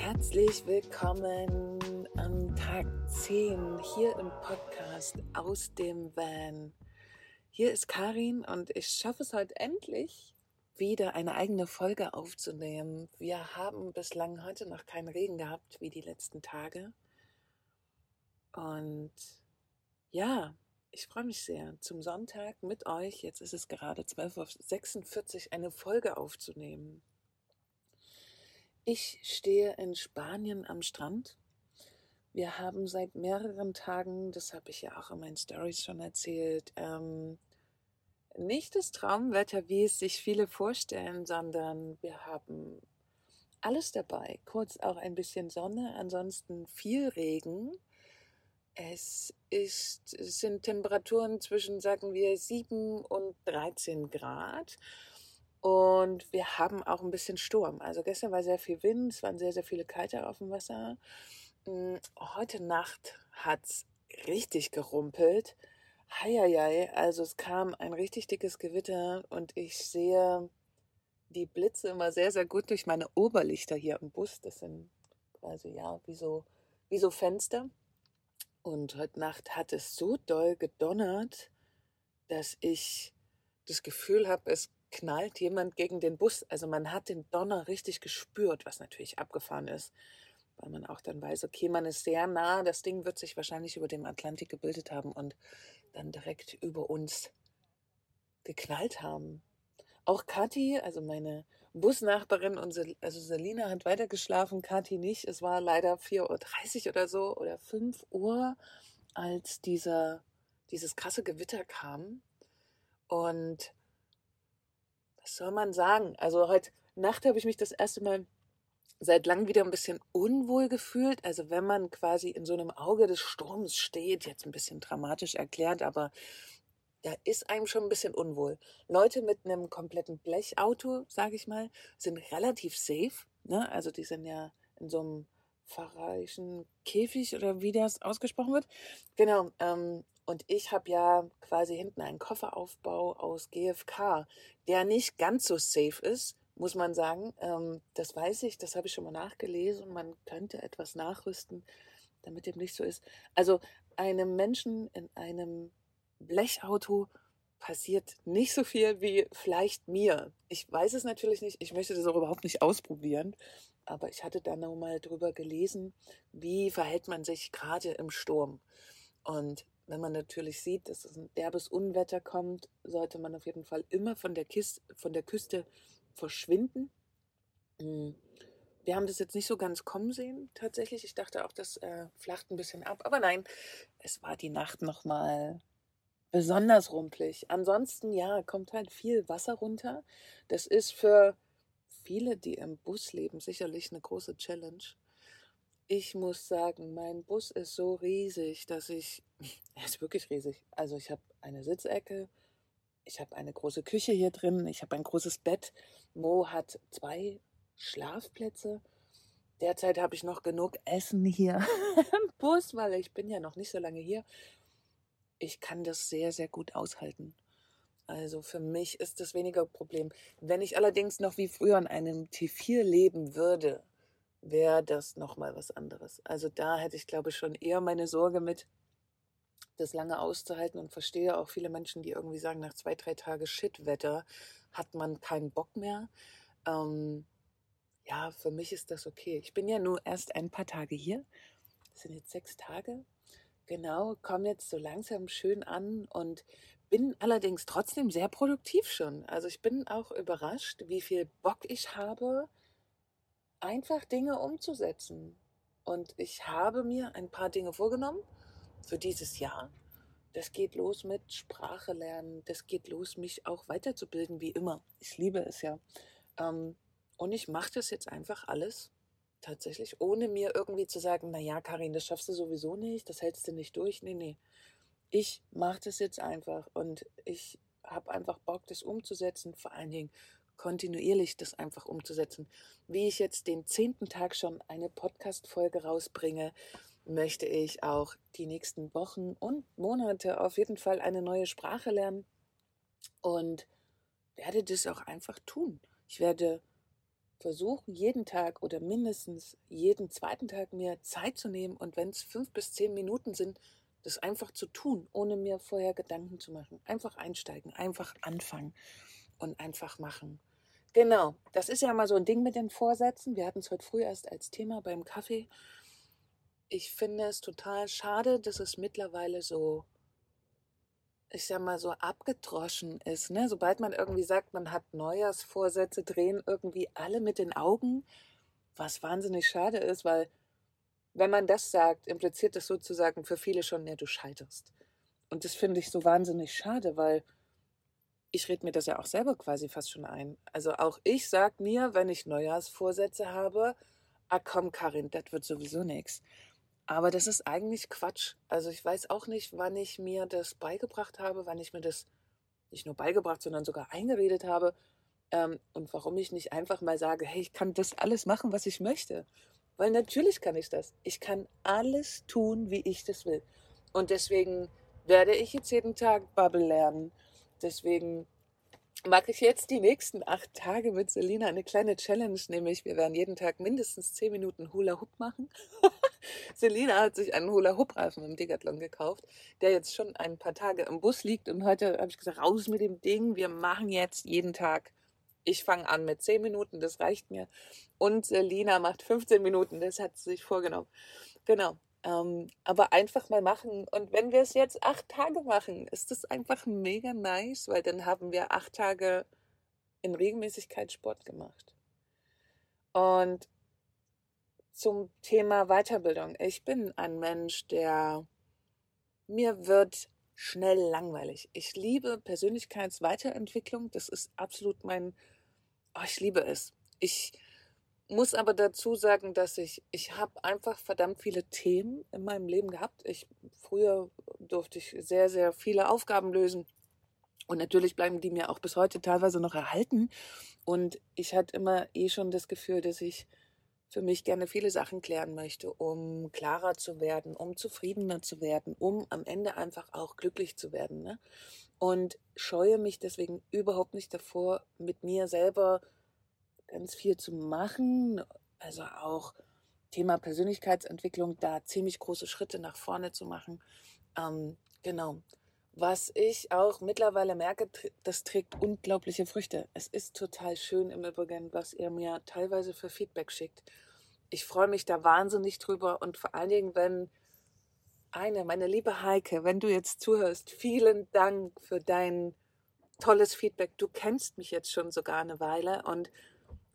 Herzlich willkommen am Tag 10 hier im Podcast aus dem Van. Hier ist Karin und ich schaffe es heute endlich, wieder eine eigene Folge aufzunehmen. Wir haben bislang heute noch keinen Regen gehabt wie die letzten Tage. Und ja, ich freue mich sehr, zum Sonntag mit euch, jetzt ist es gerade 12.46 Uhr, eine Folge aufzunehmen. Ich stehe in Spanien am Strand. Wir haben seit mehreren Tagen, das habe ich ja auch in meinen Stories schon erzählt, ähm, nicht das Traumwetter, wie es sich viele vorstellen, sondern wir haben alles dabei. Kurz auch ein bisschen Sonne, ansonsten viel Regen. Es, ist, es sind Temperaturen zwischen, sagen wir, 7 und 13 Grad. Und wir haben auch ein bisschen Sturm. Also gestern war sehr viel Wind, es waren sehr, sehr viele Kiter auf dem Wasser. Hm, heute Nacht hat es richtig gerumpelt. Heieiei, also es kam ein richtig dickes Gewitter und ich sehe die Blitze immer sehr, sehr gut durch meine Oberlichter hier im Bus. Das sind quasi, ja, wie so, wie so Fenster. Und heute Nacht hat es so doll gedonnert, dass ich das Gefühl habe, es knallt jemand gegen den Bus. Also man hat den Donner richtig gespürt, was natürlich abgefahren ist, weil man auch dann weiß, okay, man ist sehr nah, das Ding wird sich wahrscheinlich über dem Atlantik gebildet haben und dann direkt über uns geknallt haben. Auch Kathi, also meine Busnachbarin, also Selina hat weiter geschlafen, Kathi nicht. Es war leider 4.30 Uhr oder so oder 5 Uhr, als dieser, dieses krasse Gewitter kam. Und was soll man sagen? Also heute Nacht habe ich mich das erste Mal seit langem wieder ein bisschen unwohl gefühlt. Also wenn man quasi in so einem Auge des Sturms steht, jetzt ein bisschen dramatisch erklärt, aber da ist einem schon ein bisschen unwohl. Leute mit einem kompletten Blechauto, sage ich mal, sind relativ safe. Ne? Also die sind ja in so einem pfarrerischen Käfig oder wie das ausgesprochen wird. Genau. Ähm, und ich habe ja quasi hinten einen Kofferaufbau aus GFK, der nicht ganz so safe ist, muss man sagen. Ähm, das weiß ich, das habe ich schon mal nachgelesen. Man könnte etwas nachrüsten, damit dem nicht so ist. Also einem Menschen in einem Blechauto passiert nicht so viel wie vielleicht mir. Ich weiß es natürlich nicht, ich möchte das auch überhaupt nicht ausprobieren, aber ich hatte da nochmal drüber gelesen, wie verhält man sich gerade im Sturm. Und wenn man natürlich sieht, dass es ein derbes Unwetter kommt, sollte man auf jeden Fall immer von der, Kiste, von der Küste verschwinden. Hm. Wir haben das jetzt nicht so ganz kommen sehen, tatsächlich. Ich dachte auch, das äh, flacht ein bisschen ab. Aber nein, es war die Nacht nochmal besonders rumpelig. Ansonsten, ja, kommt halt viel Wasser runter. Das ist für viele, die im Bus leben, sicherlich eine große Challenge. Ich muss sagen, mein Bus ist so riesig, dass ich, er ist wirklich riesig. Also ich habe eine Sitzecke, ich habe eine große Küche hier drin, ich habe ein großes Bett. Mo hat zwei Schlafplätze. Derzeit habe ich noch genug Essen hier im Bus, weil ich bin ja noch nicht so lange hier. Ich kann das sehr, sehr gut aushalten. Also für mich ist das weniger Problem. Wenn ich allerdings noch wie früher in einem T4 leben würde, wäre das nochmal was anderes. Also da hätte ich, glaube ich, schon eher meine Sorge mit, das lange auszuhalten und verstehe auch viele Menschen, die irgendwie sagen, nach zwei, drei Tagen Shitwetter hat man keinen Bock mehr. Ähm, ja, für mich ist das okay. Ich bin ja nur erst ein paar Tage hier. Das sind jetzt sechs Tage. Genau, komme jetzt so langsam schön an und bin allerdings trotzdem sehr produktiv schon. Also ich bin auch überrascht, wie viel Bock ich habe, einfach Dinge umzusetzen. Und ich habe mir ein paar Dinge vorgenommen für dieses Jahr. Das geht los mit Sprache lernen. Das geht los, mich auch weiterzubilden, wie immer. Ich liebe es ja. Ähm, und ich mache das jetzt einfach alles tatsächlich, ohne mir irgendwie zu sagen, na ja, Karin, das schaffst du sowieso nicht, das hältst du nicht durch. Nee, nee. Ich mache das jetzt einfach und ich habe einfach Bock, das umzusetzen. Vor allen Dingen kontinuierlich das einfach umzusetzen. Wie ich jetzt den zehnten Tag schon eine Podcast-Folge rausbringe, möchte ich auch die nächsten Wochen und Monate auf jeden Fall eine neue Sprache lernen und werde das auch einfach tun. Ich werde versuche jeden Tag oder mindestens jeden zweiten Tag mir Zeit zu nehmen und wenn es fünf bis zehn Minuten sind, das einfach zu tun, ohne mir vorher Gedanken zu machen. Einfach einsteigen, einfach anfangen und einfach machen. Genau, das ist ja mal so ein Ding mit den Vorsätzen. Wir hatten es heute früh erst als Thema beim Kaffee. Ich finde es total schade, dass es mittlerweile so ich sag mal, so abgedroschen ist. Ne? Sobald man irgendwie sagt, man hat Neujahrsvorsätze, drehen irgendwie alle mit den Augen, was wahnsinnig schade ist, weil wenn man das sagt, impliziert das sozusagen für viele schon, ja, du scheiterst. Und das finde ich so wahnsinnig schade, weil ich rede mir das ja auch selber quasi fast schon ein. Also auch ich sage mir, wenn ich Neujahrsvorsätze habe, ah komm, Karin, das wird sowieso nichts. Aber das ist eigentlich Quatsch. Also ich weiß auch nicht, wann ich mir das beigebracht habe, wann ich mir das nicht nur beigebracht, sondern sogar eingeredet habe. Ähm, und warum ich nicht einfach mal sage, hey, ich kann das alles machen, was ich möchte. Weil natürlich kann ich das. Ich kann alles tun, wie ich das will. Und deswegen werde ich jetzt jeden Tag Bubble lernen. Deswegen mache ich jetzt die nächsten acht Tage mit Selina eine kleine Challenge, nämlich wir werden jeden Tag mindestens zehn Minuten Hula Hoop machen. Selina hat sich einen Hula Hoop Reifen im Decathlon gekauft, der jetzt schon ein paar Tage im Bus liegt und heute habe ich gesagt, raus mit dem Ding, wir machen jetzt jeden Tag. Ich fange an mit zehn Minuten, das reicht mir. Und Selina macht 15 Minuten, das hat sie sich vorgenommen. Genau. Ähm, aber einfach mal machen. Und wenn wir es jetzt acht Tage machen, ist das einfach mega nice, weil dann haben wir acht Tage in Regelmäßigkeit Sport gemacht. Und zum Thema Weiterbildung. Ich bin ein Mensch, der mir wird schnell langweilig. Ich liebe Persönlichkeitsweiterentwicklung. Das ist absolut mein, oh, ich liebe es. Ich muss aber dazu sagen, dass ich, ich habe einfach verdammt viele Themen in meinem Leben gehabt. Ich, früher durfte ich sehr, sehr viele Aufgaben lösen. Und natürlich bleiben die mir auch bis heute teilweise noch erhalten. Und ich hatte immer eh schon das Gefühl, dass ich für mich gerne viele Sachen klären möchte, um klarer zu werden, um zufriedener zu werden, um am Ende einfach auch glücklich zu werden. Ne? Und scheue mich deswegen überhaupt nicht davor, mit mir selber ganz viel zu machen. Also auch Thema Persönlichkeitsentwicklung, da ziemlich große Schritte nach vorne zu machen. Ähm, genau. Was ich auch mittlerweile merke, das trägt unglaubliche Früchte. Es ist total schön im Übrigen, was ihr mir teilweise für Feedback schickt. Ich freue mich da wahnsinnig drüber und vor allen Dingen, wenn eine, meine liebe Heike, wenn du jetzt zuhörst, vielen Dank für dein tolles Feedback. Du kennst mich jetzt schon sogar eine Weile und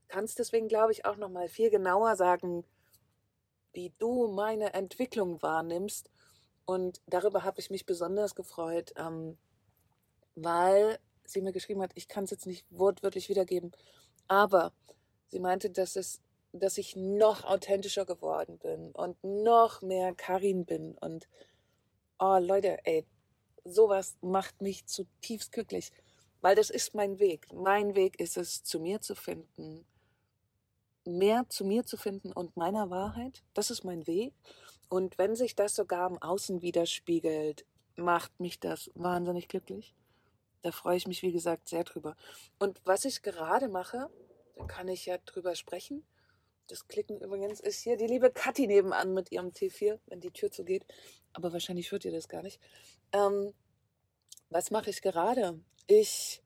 kannst deswegen, glaube ich, auch noch mal viel genauer sagen, wie du meine Entwicklung wahrnimmst. Und darüber habe ich mich besonders gefreut, ähm, weil sie mir geschrieben hat, ich kann es jetzt nicht wortwörtlich wiedergeben, aber sie meinte, dass es dass ich noch authentischer geworden bin und noch mehr Karin bin. Und oh Leute, ey, sowas macht mich zutiefst glücklich, weil das ist mein Weg. Mein Weg ist es, zu mir zu finden, mehr zu mir zu finden und meiner Wahrheit. Das ist mein Weg. Und wenn sich das sogar im Außen widerspiegelt, macht mich das wahnsinnig glücklich. Da freue ich mich, wie gesagt, sehr drüber. Und was ich gerade mache, da kann ich ja drüber sprechen. Das Klicken übrigens ist hier die liebe Kathi nebenan mit ihrem T4, wenn die Tür zugeht. Aber wahrscheinlich hört ihr das gar nicht. Ähm, was mache ich gerade? Ich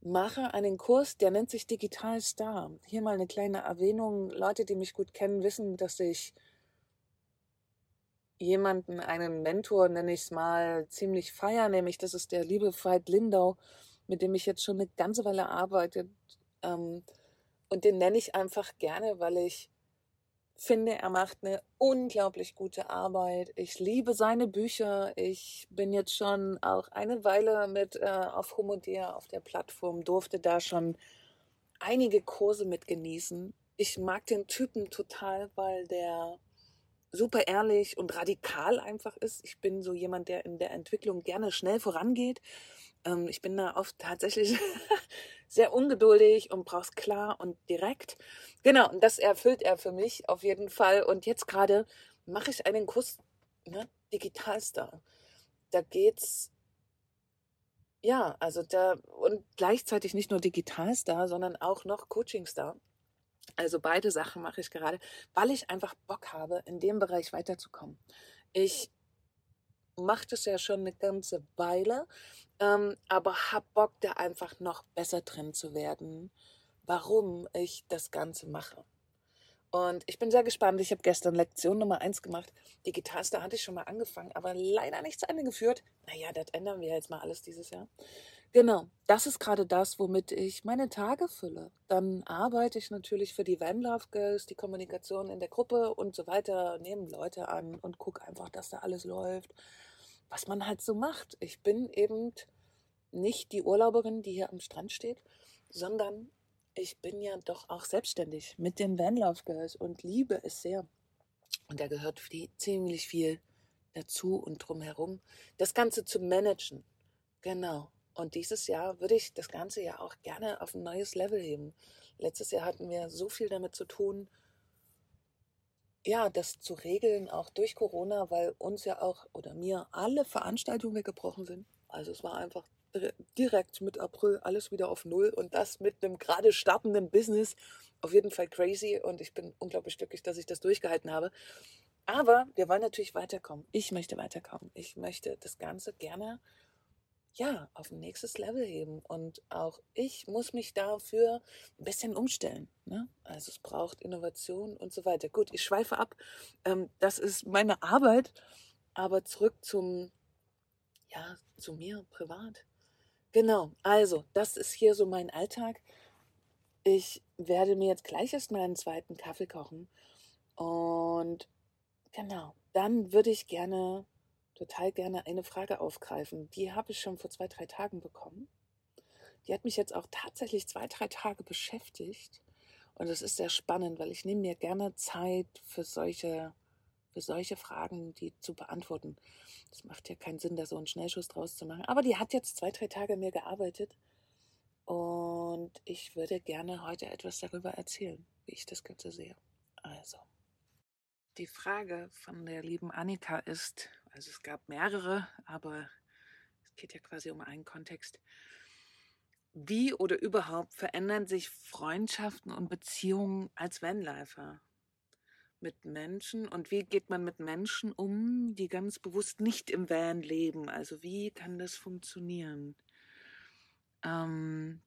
mache einen Kurs, der nennt sich Digital Star. Hier mal eine kleine Erwähnung. Leute, die mich gut kennen, wissen, dass ich jemanden, einen Mentor, nenne ich es mal, ziemlich feier, nämlich das ist der liebe Veit Lindau, mit dem ich jetzt schon eine ganze Weile arbeite. Ähm, und den nenne ich einfach gerne, weil ich finde, er macht eine unglaublich gute Arbeit. Ich liebe seine Bücher. Ich bin jetzt schon auch eine Weile mit äh, auf Homodea auf der Plattform, durfte da schon einige Kurse mit genießen. Ich mag den Typen total, weil der super ehrlich und radikal einfach ist. Ich bin so jemand, der in der Entwicklung gerne schnell vorangeht. Ähm, ich bin da oft tatsächlich sehr ungeduldig und brauch's klar und direkt. Genau, und das erfüllt er für mich auf jeden Fall. Und jetzt gerade mache ich einen Kurs, ne, Digitalstar. Da geht's, ja, also da, und gleichzeitig nicht nur Digitalstar, sondern auch noch Coachingstar. Also beide Sachen mache ich gerade, weil ich einfach Bock habe, in dem Bereich weiterzukommen. Ich mache das ja schon eine ganze Weile, ähm, aber habe Bock, da einfach noch besser drin zu werden, warum ich das Ganze mache. Und ich bin sehr gespannt. Ich habe gestern Lektion Nummer 1 gemacht. Die Gitarste hatte ich schon mal angefangen, aber leider nicht zu Ende geführt. Naja, das ändern wir jetzt mal alles dieses Jahr. Genau, das ist gerade das, womit ich meine Tage fülle. Dann arbeite ich natürlich für die Van Love Girls, die Kommunikation in der Gruppe und so weiter, nehme Leute an und gucke einfach, dass da alles läuft. Was man halt so macht. Ich bin eben nicht die Urlauberin, die hier am Strand steht, sondern ich bin ja doch auch selbstständig mit den Van Love Girls und liebe es sehr. Und da gehört viel, ziemlich viel dazu und drumherum, das Ganze zu managen. Genau. Und dieses Jahr würde ich das Ganze ja auch gerne auf ein neues Level heben. Letztes Jahr hatten wir so viel damit zu tun, ja, das zu regeln, auch durch Corona, weil uns ja auch oder mir alle Veranstaltungen weggebrochen sind. Also es war einfach direkt mit April alles wieder auf Null und das mit einem gerade startenden Business. Auf jeden Fall crazy und ich bin unglaublich glücklich, dass ich das durchgehalten habe. Aber wir wollen natürlich weiterkommen. Ich möchte weiterkommen. Ich möchte das Ganze gerne ja, auf ein nächstes Level heben. Und auch ich muss mich dafür ein bisschen umstellen. Ne? Also es braucht Innovation und so weiter. Gut, ich schweife ab. Ähm, das ist meine Arbeit. Aber zurück zum, ja, zu mir privat. Genau, also das ist hier so mein Alltag. Ich werde mir jetzt gleich erstmal einen zweiten Kaffee kochen. Und genau, dann würde ich gerne total gerne eine Frage aufgreifen. Die habe ich schon vor zwei, drei Tagen bekommen. Die hat mich jetzt auch tatsächlich zwei, drei Tage beschäftigt. Und es ist sehr spannend, weil ich nehme mir gerne Zeit für solche, für solche Fragen, die zu beantworten. Es macht ja keinen Sinn, da so einen Schnellschuss draus zu machen. Aber die hat jetzt zwei, drei Tage mir gearbeitet. Und ich würde gerne heute etwas darüber erzählen, wie ich das Ganze sehe. Also. Die Frage von der lieben Annika ist, also es gab mehrere, aber es geht ja quasi um einen Kontext. Wie oder überhaupt verändern sich Freundschaften und Beziehungen als Vanlifer mit Menschen und wie geht man mit Menschen um, die ganz bewusst nicht im Van leben? Also wie kann das funktionieren? Ähm,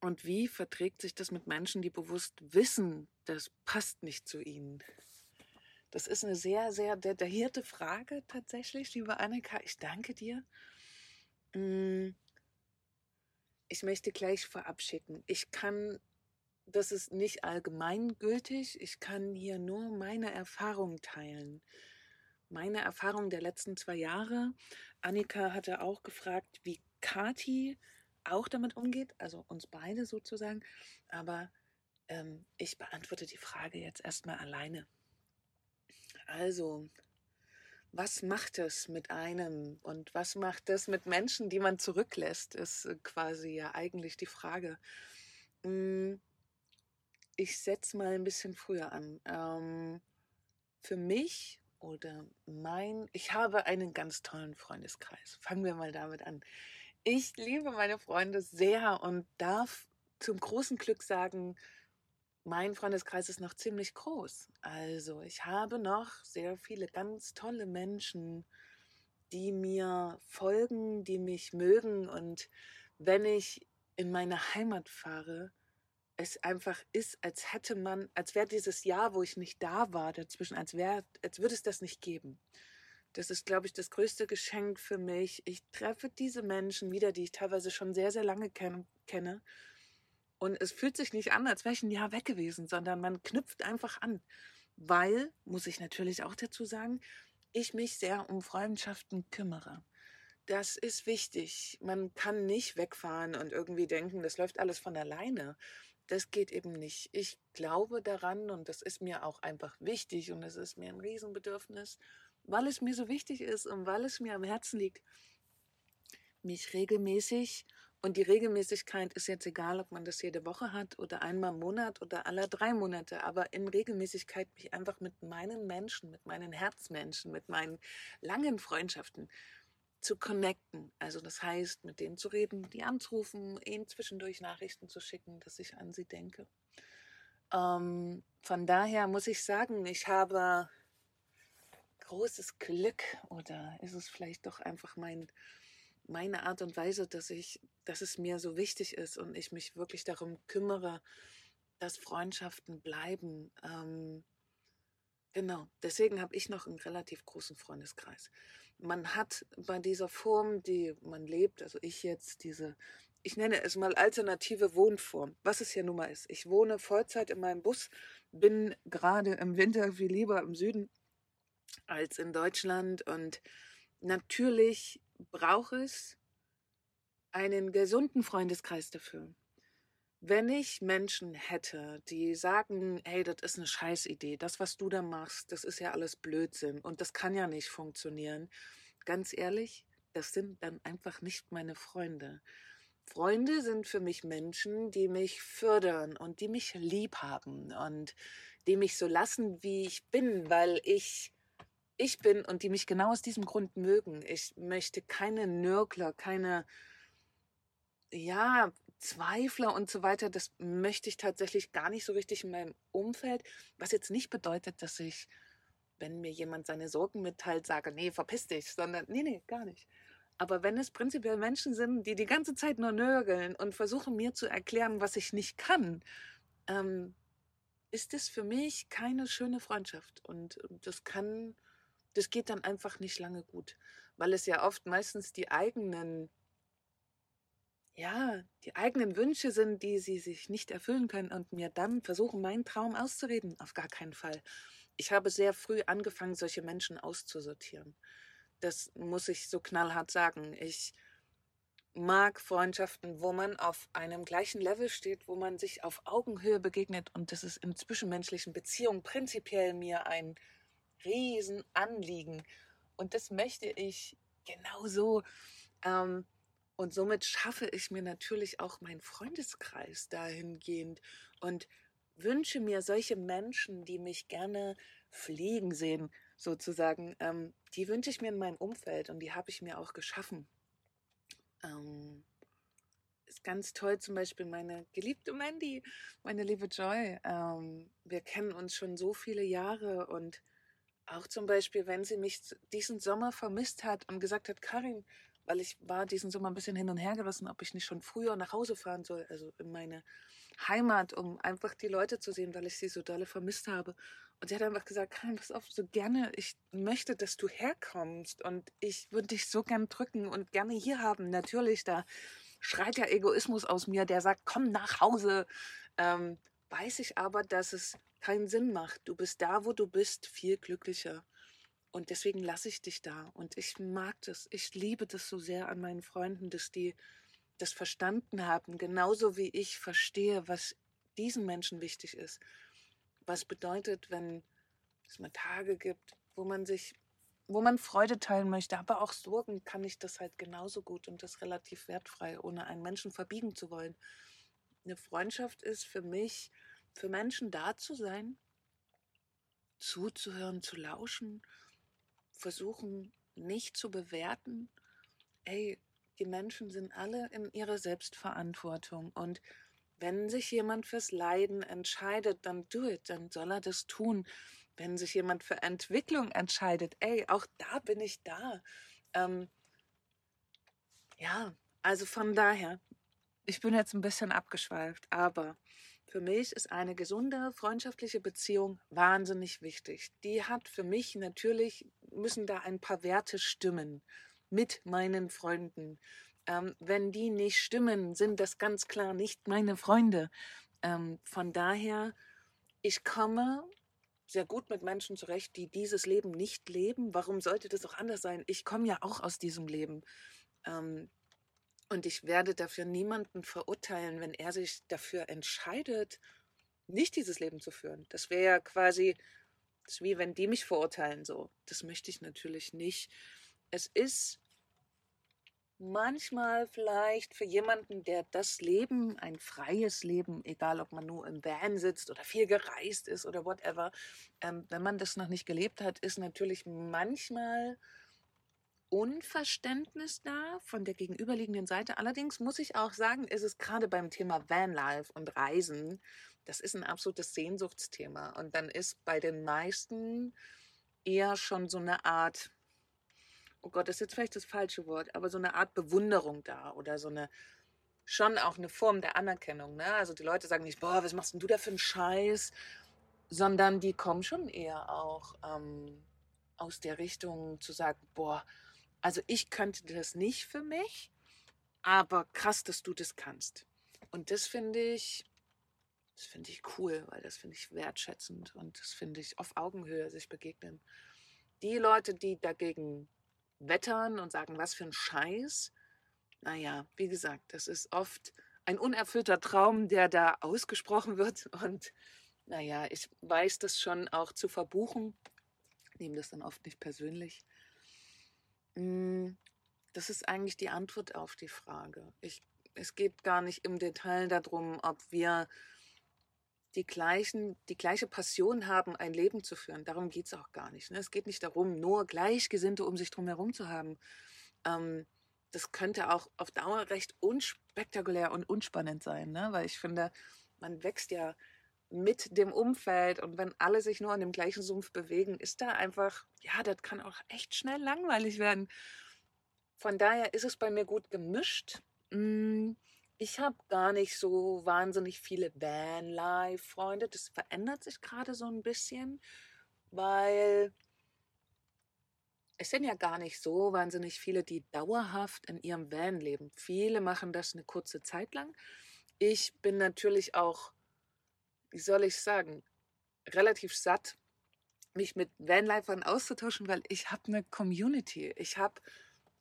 und wie verträgt sich das mit Menschen, die bewusst wissen, das passt nicht zu ihnen? Das ist eine sehr, sehr detaillierte Frage tatsächlich, liebe Annika. Ich danke dir. Mm, ich möchte gleich vorab schicken. Ich kann, das ist nicht allgemeingültig, ich kann hier nur meine Erfahrung teilen. Meine Erfahrung der letzten zwei Jahre. Annika hatte auch gefragt, wie Kati auch damit umgeht, also uns beide sozusagen. Aber ähm, ich beantworte die Frage jetzt erstmal alleine. Also, was macht es mit einem und was macht es mit Menschen, die man zurücklässt, ist äh, quasi ja eigentlich die Frage. Hm, ich setze mal ein bisschen früher an. Ähm, für mich oder mein, ich habe einen ganz tollen Freundeskreis. Fangen wir mal damit an. Ich liebe meine Freunde sehr und darf zum großen Glück sagen, mein Freundeskreis ist noch ziemlich groß. Also ich habe noch sehr viele ganz tolle Menschen, die mir folgen, die mich mögen. Und wenn ich in meine Heimat fahre, es einfach ist, als hätte man, als wäre dieses Jahr, wo ich nicht da war, dazwischen, als wäre, als würde es das nicht geben. Das ist, glaube ich, das größte Geschenk für mich. Ich treffe diese Menschen wieder, die ich teilweise schon sehr, sehr lange kenn kenne. Und es fühlt sich nicht an, als wäre ich ein Jahr weg gewesen, sondern man knüpft einfach an. Weil, muss ich natürlich auch dazu sagen, ich mich sehr um Freundschaften kümmere. Das ist wichtig. Man kann nicht wegfahren und irgendwie denken, das läuft alles von alleine. Das geht eben nicht. Ich glaube daran und das ist mir auch einfach wichtig und es ist mir ein Riesenbedürfnis weil es mir so wichtig ist und weil es mir am Herzen liegt, mich regelmäßig, und die Regelmäßigkeit ist jetzt egal, ob man das jede Woche hat oder einmal im Monat oder alle drei Monate, aber in Regelmäßigkeit mich einfach mit meinen Menschen, mit meinen Herzmenschen, mit meinen langen Freundschaften zu connecten. Also das heißt, mit denen zu reden, die anzurufen, ihnen zwischendurch Nachrichten zu schicken, dass ich an sie denke. Ähm, von daher muss ich sagen, ich habe großes Glück oder ist es vielleicht doch einfach mein, meine Art und Weise, dass ich, dass es mir so wichtig ist und ich mich wirklich darum kümmere, dass Freundschaften bleiben. Ähm, genau, deswegen habe ich noch einen relativ großen Freundeskreis. Man hat bei dieser Form, die man lebt, also ich jetzt, diese ich nenne es mal alternative Wohnform, was es hier nun mal ist. Ich wohne Vollzeit in meinem Bus, bin gerade im Winter viel lieber im Süden als in Deutschland und natürlich braucht es einen gesunden Freundeskreis dafür. Wenn ich Menschen hätte, die sagen, hey, das ist eine Scheißidee, das, was du da machst, das ist ja alles Blödsinn und das kann ja nicht funktionieren, ganz ehrlich, das sind dann einfach nicht meine Freunde. Freunde sind für mich Menschen, die mich fördern und die mich lieb haben und die mich so lassen, wie ich bin, weil ich ich bin und die mich genau aus diesem Grund mögen. Ich möchte keine Nörgler, keine ja, Zweifler und so weiter. Das möchte ich tatsächlich gar nicht so richtig in meinem Umfeld, was jetzt nicht bedeutet, dass ich wenn mir jemand seine Sorgen mitteilt, sage, nee, verpiss dich, sondern nee, nee, gar nicht. Aber wenn es prinzipiell Menschen sind, die die ganze Zeit nur nörgeln und versuchen mir zu erklären, was ich nicht kann, ähm, ist es für mich keine schöne Freundschaft. Und das kann, das geht dann einfach nicht lange gut, weil es ja oft meistens die eigenen, ja, die eigenen Wünsche sind, die sie sich nicht erfüllen können und mir dann versuchen, meinen Traum auszureden. Auf gar keinen Fall. Ich habe sehr früh angefangen, solche Menschen auszusortieren. Das muss ich so knallhart sagen. Ich mag Freundschaften, wo man auf einem gleichen Level steht, wo man sich auf Augenhöhe begegnet. Und das ist in zwischenmenschlichen Beziehungen prinzipiell mir ein Riesenanliegen. Und das möchte ich genauso. Ähm, und somit schaffe ich mir natürlich auch meinen Freundeskreis dahingehend und wünsche mir solche Menschen, die mich gerne fliegen sehen, sozusagen, ähm, die wünsche ich mir in meinem Umfeld und die habe ich mir auch geschaffen. Ähm, ist ganz toll, zum Beispiel meine geliebte Mandy, meine liebe Joy. Ähm, wir kennen uns schon so viele Jahre und auch zum Beispiel, wenn sie mich diesen Sommer vermisst hat und gesagt hat, Karin, weil ich war diesen Sommer ein bisschen hin und her gerissen, ob ich nicht schon früher nach Hause fahren soll, also in meine Heimat, um einfach die Leute zu sehen, weil ich sie so dolle vermisst habe. Und sie hat einfach gesagt, Karin, pass auf, so gerne, ich möchte, dass du herkommst und ich würde dich so gern drücken und gerne hier haben. Natürlich, da schreit ja Egoismus aus mir, der sagt, komm nach Hause. Ähm, weiß ich aber, dass es keinen Sinn macht. Du bist da, wo du bist, viel glücklicher. Und deswegen lasse ich dich da. Und ich mag das. Ich liebe das so sehr an meinen Freunden, dass die das verstanden haben, genauso wie ich verstehe, was diesen Menschen wichtig ist was bedeutet, wenn es mal Tage gibt, wo man sich, wo man Freude teilen möchte, aber auch Sorgen, kann ich das halt genauso gut und das relativ wertfrei, ohne einen Menschen verbiegen zu wollen. Eine Freundschaft ist für mich, für Menschen da zu sein, zuzuhören, zu lauschen, versuchen nicht zu bewerten. Ey, die Menschen sind alle in ihrer Selbstverantwortung und wenn sich jemand fürs Leiden entscheidet, dann do it, dann soll er das tun. Wenn sich jemand für Entwicklung entscheidet, ey, auch da bin ich da. Ähm, ja, also von daher, ich bin jetzt ein bisschen abgeschweift, aber für mich ist eine gesunde freundschaftliche Beziehung wahnsinnig wichtig. Die hat für mich natürlich, müssen da ein paar Werte stimmen mit meinen Freunden. Ähm, wenn die nicht stimmen, sind das ganz klar nicht meine Freunde. Ähm, von daher, ich komme sehr gut mit Menschen zurecht, die dieses Leben nicht leben. Warum sollte das auch anders sein? Ich komme ja auch aus diesem Leben. Ähm, und ich werde dafür niemanden verurteilen, wenn er sich dafür entscheidet, nicht dieses Leben zu führen. Das wäre ja quasi, das wie wenn die mich verurteilen, so. Das möchte ich natürlich nicht. Es ist manchmal vielleicht für jemanden, der das Leben, ein freies Leben, egal ob man nur im Van sitzt oder viel gereist ist oder whatever, ähm, wenn man das noch nicht gelebt hat, ist natürlich manchmal Unverständnis da von der gegenüberliegenden Seite. Allerdings muss ich auch sagen, ist es gerade beim Thema Vanlife und Reisen, das ist ein absolutes Sehnsuchtsthema. Und dann ist bei den meisten eher schon so eine Art, oh Gott, das ist jetzt vielleicht das falsche Wort, aber so eine Art Bewunderung da oder so eine, schon auch eine Form der Anerkennung. Ne? Also die Leute sagen nicht, boah, was machst denn du da für einen Scheiß? Sondern die kommen schon eher auch ähm, aus der Richtung zu sagen, boah, also ich könnte das nicht für mich, aber krass, dass du das kannst. Und das finde ich, das finde ich cool, weil das finde ich wertschätzend und das finde ich auf Augenhöhe sich begegnen. Die Leute, die dagegen wettern und sagen, was für ein Scheiß, naja, wie gesagt, das ist oft ein unerfüllter Traum, der da ausgesprochen wird. Und naja, ich weiß das schon auch zu verbuchen, nehme das dann oft nicht persönlich. Hm, das ist eigentlich die Antwort auf die Frage. Ich, es geht gar nicht im Detail darum, ob wir die, gleichen, die gleiche Passion haben, ein Leben zu führen. Darum geht es auch gar nicht. Ne? Es geht nicht darum, nur Gleichgesinnte um sich drum herum zu haben. Ähm, das könnte auch auf Dauer recht unspektakulär und unspannend sein, ne? weil ich finde, man wächst ja mit dem Umfeld und wenn alle sich nur an dem gleichen Sumpf bewegen, ist da einfach, ja, das kann auch echt schnell langweilig werden. Von daher ist es bei mir gut gemischt. Mm, ich habe gar nicht so wahnsinnig viele Vanlife-Freunde. Das verändert sich gerade so ein bisschen, weil es sind ja gar nicht so wahnsinnig viele, die dauerhaft in ihrem Van leben. Viele machen das eine kurze Zeit lang. Ich bin natürlich auch, wie soll ich sagen, relativ satt, mich mit Vanlifern auszutauschen, weil ich habe eine Community. Ich habe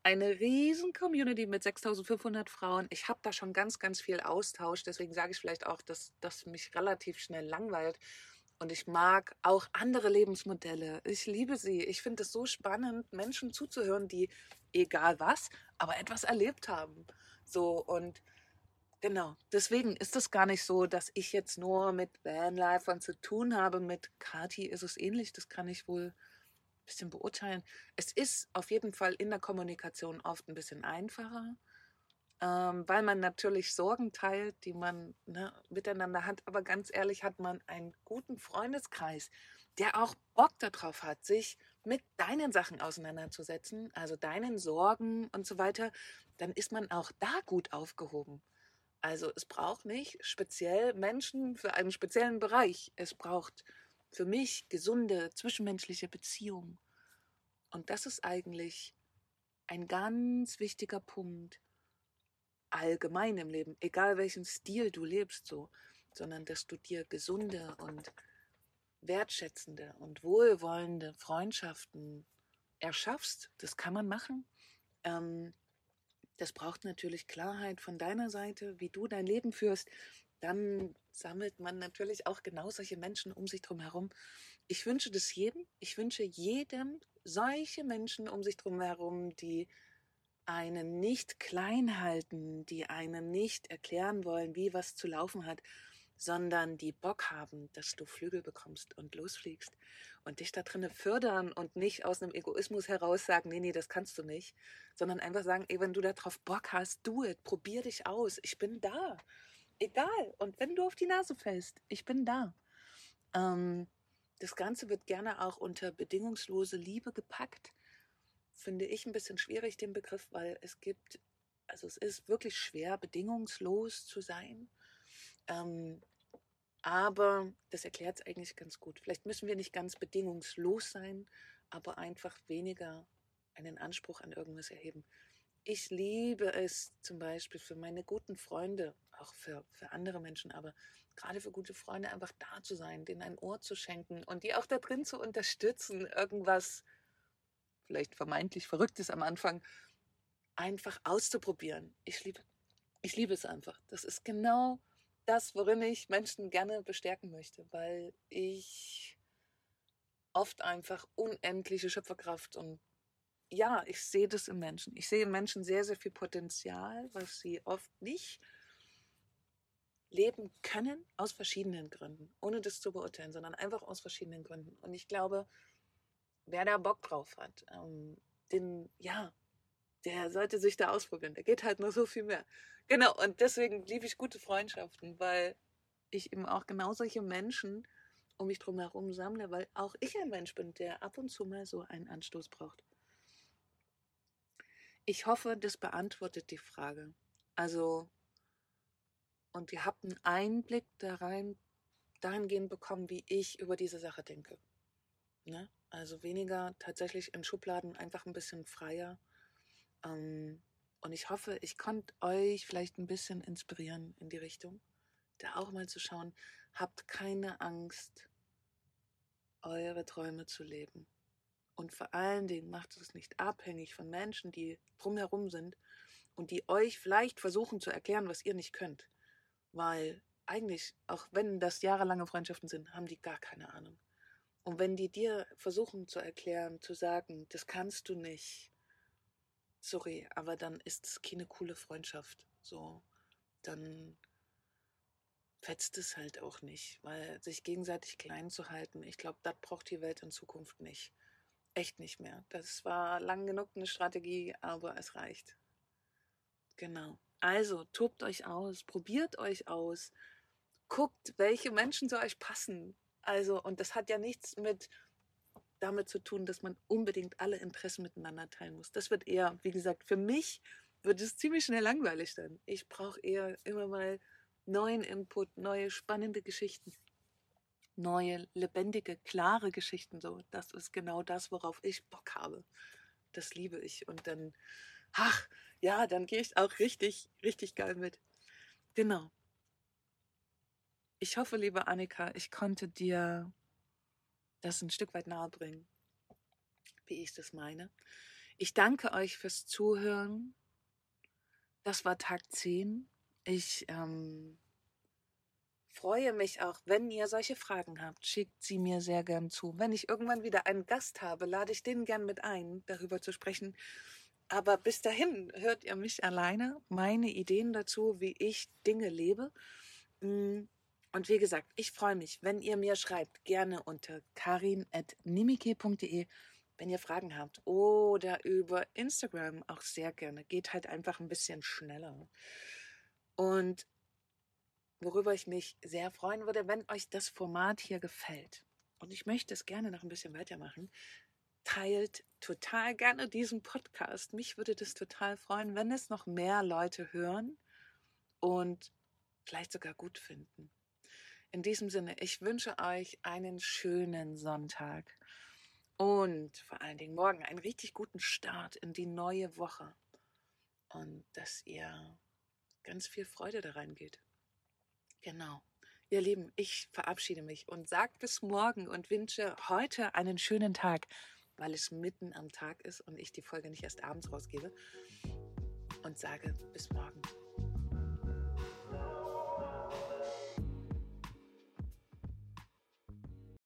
eine riesen Community mit 6500 Frauen. Ich habe da schon ganz, ganz viel Austausch. Deswegen sage ich vielleicht auch, dass das mich relativ schnell langweilt. Und ich mag auch andere Lebensmodelle. Ich liebe sie. Ich finde es so spannend, Menschen zuzuhören, die egal was, aber etwas erlebt haben. So und genau. Deswegen ist es gar nicht so, dass ich jetzt nur mit Vanlifern zu tun habe. Mit Kati ist es ähnlich. Das kann ich wohl ein bisschen beurteilen. Es ist auf jeden Fall in der Kommunikation oft ein bisschen einfacher ähm, weil man natürlich Sorgen teilt, die man ne, miteinander hat. Aber ganz ehrlich, hat man einen guten Freundeskreis, der auch Bock darauf hat, sich mit deinen Sachen auseinanderzusetzen, also deinen Sorgen und so weiter, dann ist man auch da gut aufgehoben. Also es braucht nicht speziell Menschen für einen speziellen Bereich. Es braucht für mich gesunde zwischenmenschliche Beziehungen. Und das ist eigentlich ein ganz wichtiger Punkt, allgemein im Leben, egal welchen Stil du lebst, so, sondern dass du dir gesunde und wertschätzende und wohlwollende Freundschaften erschaffst. Das kann man machen. Ähm, das braucht natürlich Klarheit von deiner Seite, wie du dein Leben führst. Dann sammelt man natürlich auch genau solche Menschen um sich drum herum. Ich wünsche das jedem. Ich wünsche jedem solche Menschen um sich drum herum, die einen nicht klein halten, die einen nicht erklären wollen, wie was zu laufen hat, sondern die Bock haben, dass du Flügel bekommst und losfliegst und dich da drinnen fördern und nicht aus einem Egoismus heraus sagen, nee, nee, das kannst du nicht, sondern einfach sagen, ey, wenn du da drauf Bock hast, do it, probier dich aus, ich bin da. Egal. Und wenn du auf die Nase fällst, ich bin da. Ähm, das Ganze wird gerne auch unter bedingungslose Liebe gepackt finde ich ein bisschen schwierig, den Begriff, weil es gibt, also es ist wirklich schwer, bedingungslos zu sein. Ähm, aber das erklärt es eigentlich ganz gut. Vielleicht müssen wir nicht ganz bedingungslos sein, aber einfach weniger einen Anspruch an irgendwas erheben. Ich liebe es zum Beispiel für meine guten Freunde, auch für, für andere Menschen, aber gerade für gute Freunde einfach da zu sein, denen ein Ohr zu schenken und die auch da drin zu unterstützen, irgendwas vielleicht vermeintlich Verrücktes am Anfang, einfach auszuprobieren. Ich liebe, ich liebe es einfach. Das ist genau das, worin ich Menschen gerne bestärken möchte, weil ich oft einfach unendliche Schöpferkraft und ja, ich sehe das im Menschen. Ich sehe im Menschen sehr, sehr viel Potenzial, was sie oft nicht leben können, aus verschiedenen Gründen, ohne das zu beurteilen, sondern einfach aus verschiedenen Gründen. Und ich glaube, wer da Bock drauf hat, ähm, den, ja, der sollte sich da ausprobieren. Da geht halt nur so viel mehr. Genau, und deswegen liebe ich gute Freundschaften, weil ich eben auch genau solche Menschen um mich drum herum sammle, weil auch ich ein Mensch bin, der ab und zu mal so einen Anstoß braucht. Ich hoffe, das beantwortet die Frage. Also, und ihr habt einen Einblick da rein, dahingehend bekommen, wie ich über diese Sache denke. Ne? Also weniger tatsächlich in Schubladen, einfach ein bisschen freier. Ähm, und ich hoffe, ich konnte euch vielleicht ein bisschen inspirieren in die Richtung, da auch mal zu schauen, habt keine Angst, eure Träume zu leben. Und vor allen Dingen macht es nicht abhängig von Menschen, die drumherum sind und die euch vielleicht versuchen zu erklären, was ihr nicht könnt. Weil eigentlich, auch wenn das jahrelange Freundschaften sind, haben die gar keine Ahnung. Und wenn die dir versuchen zu erklären, zu sagen, das kannst du nicht, sorry, aber dann ist es keine coole Freundschaft. So, dann fetzt es halt auch nicht, weil sich gegenseitig klein zu halten, ich glaube, das braucht die Welt in Zukunft nicht. Echt nicht mehr. Das war lang genug eine Strategie, aber es reicht. Genau. Also, tobt euch aus, probiert euch aus, guckt, welche Menschen zu euch passen. Also, und das hat ja nichts mit damit zu tun, dass man unbedingt alle Interessen miteinander teilen muss. Das wird eher, wie gesagt, für mich wird es ziemlich schnell langweilig dann. Ich brauche eher immer mal neuen Input, neue spannende Geschichten, neue lebendige, klare Geschichten. So, das ist genau das, worauf ich Bock habe. Das liebe ich. Und dann, ach, ja, dann gehe ich auch richtig, richtig geil mit. Genau. Ich hoffe, liebe Annika, ich konnte dir das ein Stück weit nahe bringen, wie ich das meine. Ich danke euch fürs Zuhören. Das war Tag 10. Ich ähm, freue mich auch, wenn ihr solche Fragen habt, schickt sie mir sehr gern zu. Wenn ich irgendwann wieder einen Gast habe, lade ich den gern mit ein, darüber zu sprechen. Aber bis dahin hört ihr mich alleine, meine Ideen dazu, wie ich Dinge lebe. Mm, und wie gesagt, ich freue mich, wenn ihr mir schreibt, gerne unter karin.nimike.de, wenn ihr Fragen habt. Oder über Instagram auch sehr gerne. Geht halt einfach ein bisschen schneller. Und worüber ich mich sehr freuen würde, wenn euch das Format hier gefällt. Und ich möchte es gerne noch ein bisschen weitermachen. Teilt total gerne diesen Podcast. Mich würde das total freuen, wenn es noch mehr Leute hören und vielleicht sogar gut finden. In diesem Sinne, ich wünsche euch einen schönen Sonntag und vor allen Dingen morgen einen richtig guten Start in die neue Woche und dass ihr ganz viel Freude da reingeht. Genau. Ihr Lieben, ich verabschiede mich und sage bis morgen und wünsche heute einen schönen Tag, weil es mitten am Tag ist und ich die Folge nicht erst abends rausgebe. Und sage bis morgen.